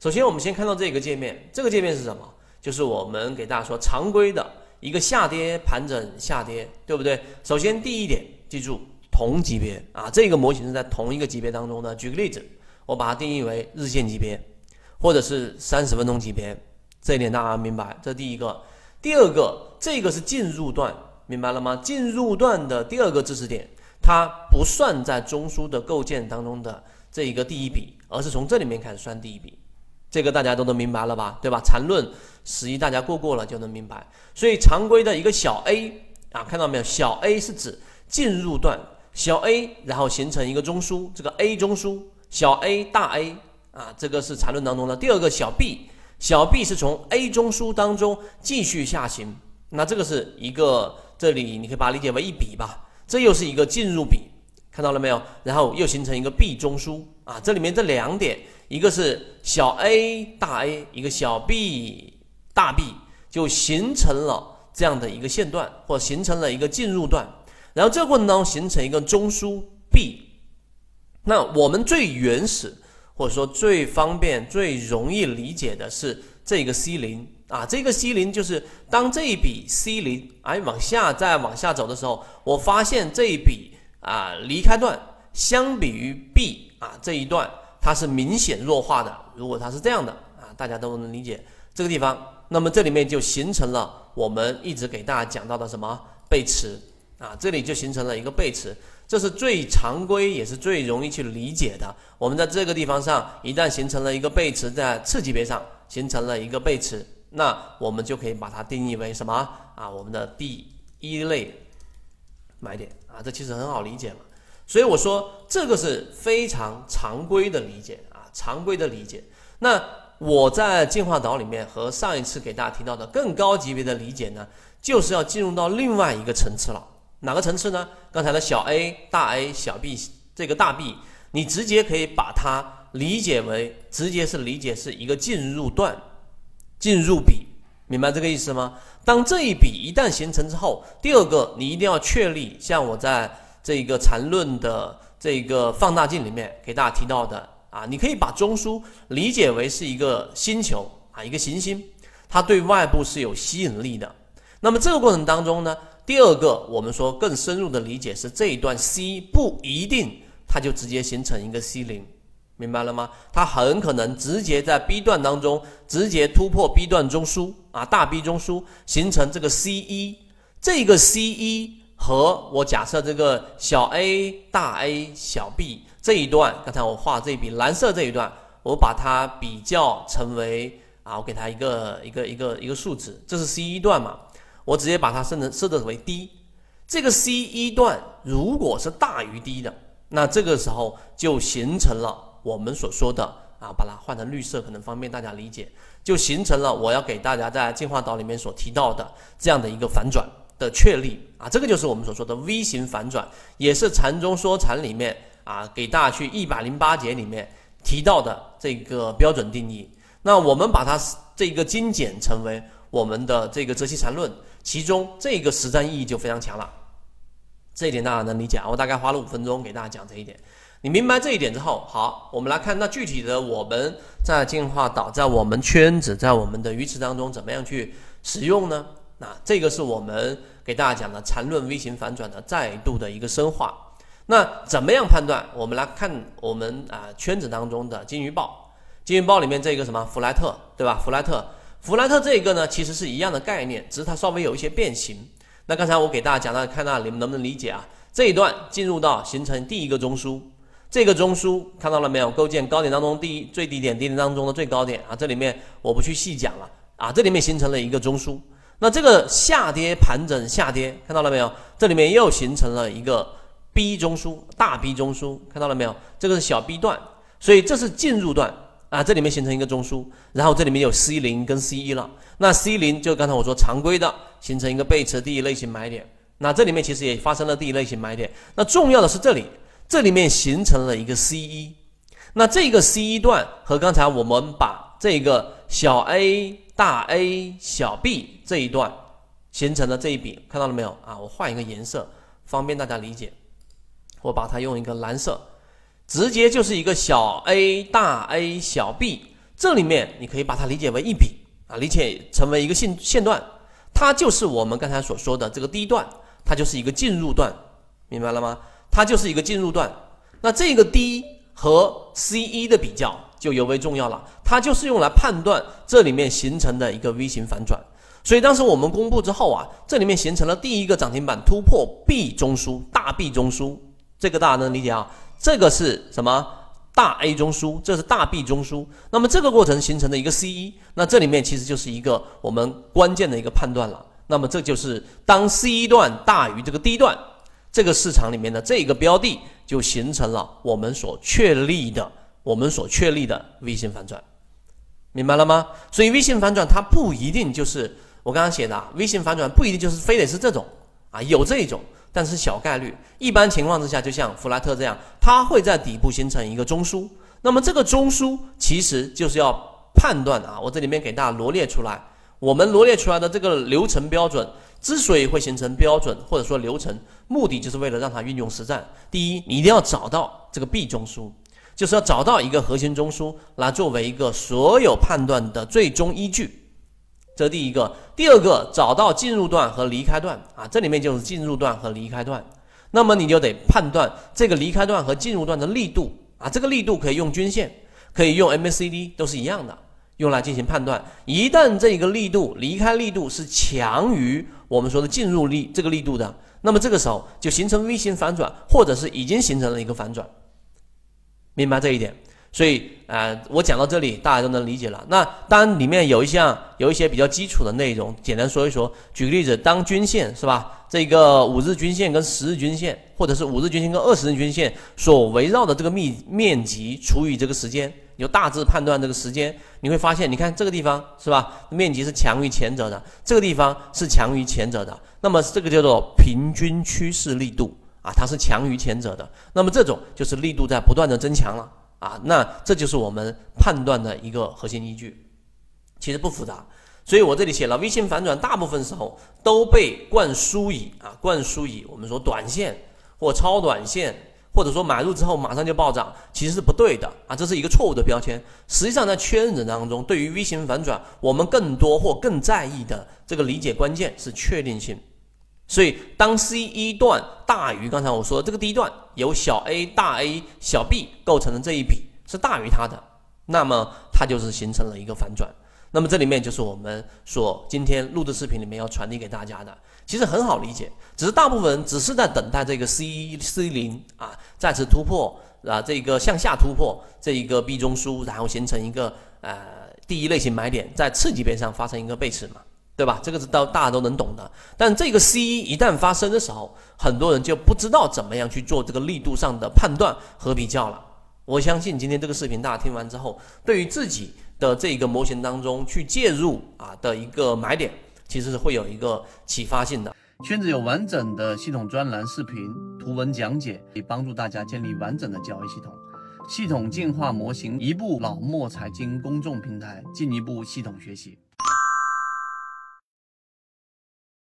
首先，我们先看到这个界面，这个界面是什么？就是我们给大家说常规的一个下跌盘整下跌，对不对？首先第一点，记住同级别啊，这个模型是在同一个级别当中的。举个例子，我把它定义为日线级别，或者是三十分钟级别，这一点大家明白？这第一个。第二个，这个是进入段，明白了吗？进入段的第二个知识点，它不算在中枢的构建当中的这一个第一笔，而是从这里面开始算第一笔。这个大家都能明白了吧？对吧？缠论十一大家过过了就能明白。所以常规的一个小 a 啊，看到没有？小 a 是指进入段，小 a 然后形成一个中枢，这个 a 中枢，小 a 大 A 啊，这个是缠论当中的第二个小 b，小 b 是从 a 中枢当中继续下行，那这个是一个这里你可以把它理解为一笔吧，这又是一个进入笔，看到了没有？然后又形成一个 b 中枢啊，这里面这两点。一个是小 a 大 A，一个小 b 大 B，就形成了这样的一个线段，或形成了一个进入段。然后这个过程当中形成一个中枢 B。那我们最原始或者说最方便、最容易理解的是这个 C 零啊，这个 C 零就是当这一笔 C 零哎往下再往下走的时候，我发现这一笔啊离开段相比于 B 啊这一段。它是明显弱化的。如果它是这样的啊，大家都能理解这个地方。那么这里面就形成了我们一直给大家讲到的什么背驰啊，这里就形成了一个背驰，这是最常规也是最容易去理解的。我们在这个地方上一旦形成了一个背驰，在次级别上形成了一个背驰，那我们就可以把它定义为什么啊？我们的第一类买点啊，这其实很好理解嘛。所以我说这个是非常常规的理解啊，常规的理解。那我在进化岛里面和上一次给大家提到的更高级别的理解呢，就是要进入到另外一个层次了。哪个层次呢？刚才的小 a、大 A、小 b 这个大 B，你直接可以把它理解为，直接是理解是一个进入段、进入比，明白这个意思吗？当这一笔一旦形成之后，第二个你一定要确立，像我在。这个缠论的这个放大镜里面给大家提到的啊，你可以把中枢理解为是一个星球啊，一个行星，它对外部是有吸引力的。那么这个过程当中呢，第二个我们说更深入的理解是这一段 C 不一定它就直接形成一个 C 零，明白了吗？它很可能直接在 B 段当中直接突破 B 段中枢啊，大 B 中枢形成这个 C 一，这个 C 一。和我假设这个小 a 大 A 小 b 这一段，刚才我画这笔蓝色这一段，我把它比较成为啊，我给它一个一个一个一个数值，这是 C 一段嘛，我直接把它设成设置为 D。这个 C 一段如果是大于 D 的，那这个时候就形成了我们所说的啊，把它换成绿色可能方便大家理解，就形成了我要给大家在进化岛里面所提到的这样的一个反转。的确立啊，这个就是我们所说的 V 型反转，也是禅中说禅里面啊，给大家去一百零八节里面提到的这个标准定义。那我们把它这个精简成为我们的这个泽西禅论，其中这个实战意义就非常强了。这一点大家能理解啊？我大概花了五分钟给大家讲这一点。你明白这一点之后，好，我们来看那具体的我们在进化岛，在我们圈子，在我们的鱼池当中怎么样去使用呢？那这个是我们给大家讲的缠论 V 型反转的再度的一个深化。那怎么样判断？我们来看我们啊圈子当中的金鱼报，金鱼报里面这个什么弗莱特，对吧？弗莱特，弗莱特这一个呢，其实是一样的概念，只是它稍微有一些变形。那刚才我给大家讲到，看到你们能不能理解啊？这一段进入到形成第一个中枢，这个中枢看到了没有？构建高点当中第一最低点，低点当中的最高点啊。这里面我不去细讲了啊，这里面形成了一个中枢。那这个下跌盘整下跌，看到了没有？这里面又形成了一个 B 中枢，大 B 中枢，看到了没有？这个是小 B 段，所以这是进入段啊。这里面形成一个中枢，然后这里面有 C 零跟 C 一了。那 C 零就刚才我说常规的，形成一个背驰第一类型买点。那这里面其实也发生了第一类型买点。那重要的是这里，这里面形成了一个 C 一。那这个 C 一段和刚才我们把这个小 A。大 A 小 B 这一段形成的这一笔看到了没有啊？我换一个颜色，方便大家理解。我把它用一个蓝色，直接就是一个小 a 大 A 小 B 这里面你可以把它理解为一笔啊，理解成为一个线线段，它就是我们刚才所说的这个第一段，它就是一个进入段，明白了吗？它就是一个进入段。那这个 D 和 C 一的比较就尤为重要了，它就是用来判断这里面形成的一个 V 型反转。所以当时我们公布之后啊，这里面形成了第一个涨停板突破 B 中枢，大 B 中枢，这个大家能理解啊？这个是什么？大 A 中枢，这是大 B 中枢。那么这个过程形成的一个 C 一，那这里面其实就是一个我们关键的一个判断了。那么这就是当 C 一段大于这个 D 段，这个市场里面的这个标的就形成了我们所确立的、我们所确立的微型反转，明白了吗？所以微型反转它不一定就是我刚刚写的微型反转，不一定就是非得是这种啊，有这一种。但是小概率，一般情况之下，就像弗莱特这样，它会在底部形成一个中枢。那么这个中枢其实就是要判断啊，我这里面给大家罗列出来，我们罗列出来的这个流程标准，之所以会形成标准或者说流程，目的就是为了让它运用实战。第一，你一定要找到这个 B 中枢，就是要找到一个核心中枢来作为一个所有判断的最终依据。这是第一个，第二个找到进入段和离开段。啊，这里面就是进入段和离开段，那么你就得判断这个离开段和进入段的力度。啊，这个力度可以用均线，可以用 MACD 都是一样的，用来进行判断。一旦这个力度离开力度是强于我们说的进入力这个力度的，那么这个时候就形成 V 型反转，或者是已经形成了一个反转，明白这一点？所以，呃，我讲到这里，大家都能理解了。那当，里面有一项有一些比较基础的内容，简单说一说。举个例子，当均线是吧？这个五日均线跟十日均线，或者是五日均线跟二十日均线所围绕的这个密面积除以这个时间，你就大致判断这个时间。你会发现，你看这个地方是吧？面积是强于前者的，这个地方是强于前者的。那么这个叫做平均趋势力度啊，它是强于前者的。那么这种就是力度在不断的增强了。啊，那这就是我们判断的一个核心依据，其实不复杂，所以我这里写了 V 型反转，大部分时候都被灌输以啊灌输以我们说短线或超短线，或者说买入之后马上就暴涨，其实是不对的啊，这是一个错误的标签。实际上在确认者当中，对于 V 型反转，我们更多或更在意的这个理解关键是确定性。所以，当 C 一段大于刚才我说的这个第一段，由小 a、大 A、小 b 构成的这一笔是大于它的，那么它就是形成了一个反转。那么这里面就是我们所今天录制视频里面要传递给大家的，其实很好理解，只是大部分人只是在等待这个 C 一、C 零啊再次突破啊这个向下突破这一个 B 中枢，然后形成一个呃第一类型买点，在次级别上发生一个背驰嘛。对吧？这个是到大家都能懂的。但这个 C 一旦发生的时候，很多人就不知道怎么样去做这个力度上的判断和比较了。我相信今天这个视频大家听完之后，对于自己的这个模型当中去介入啊的一个买点，其实是会有一个启发性的。圈子有完整的系统专栏、视频、图文讲解，可以帮助大家建立完整的交易系统，系统进化模型，一步老墨财经公众平台，进一步系统学习。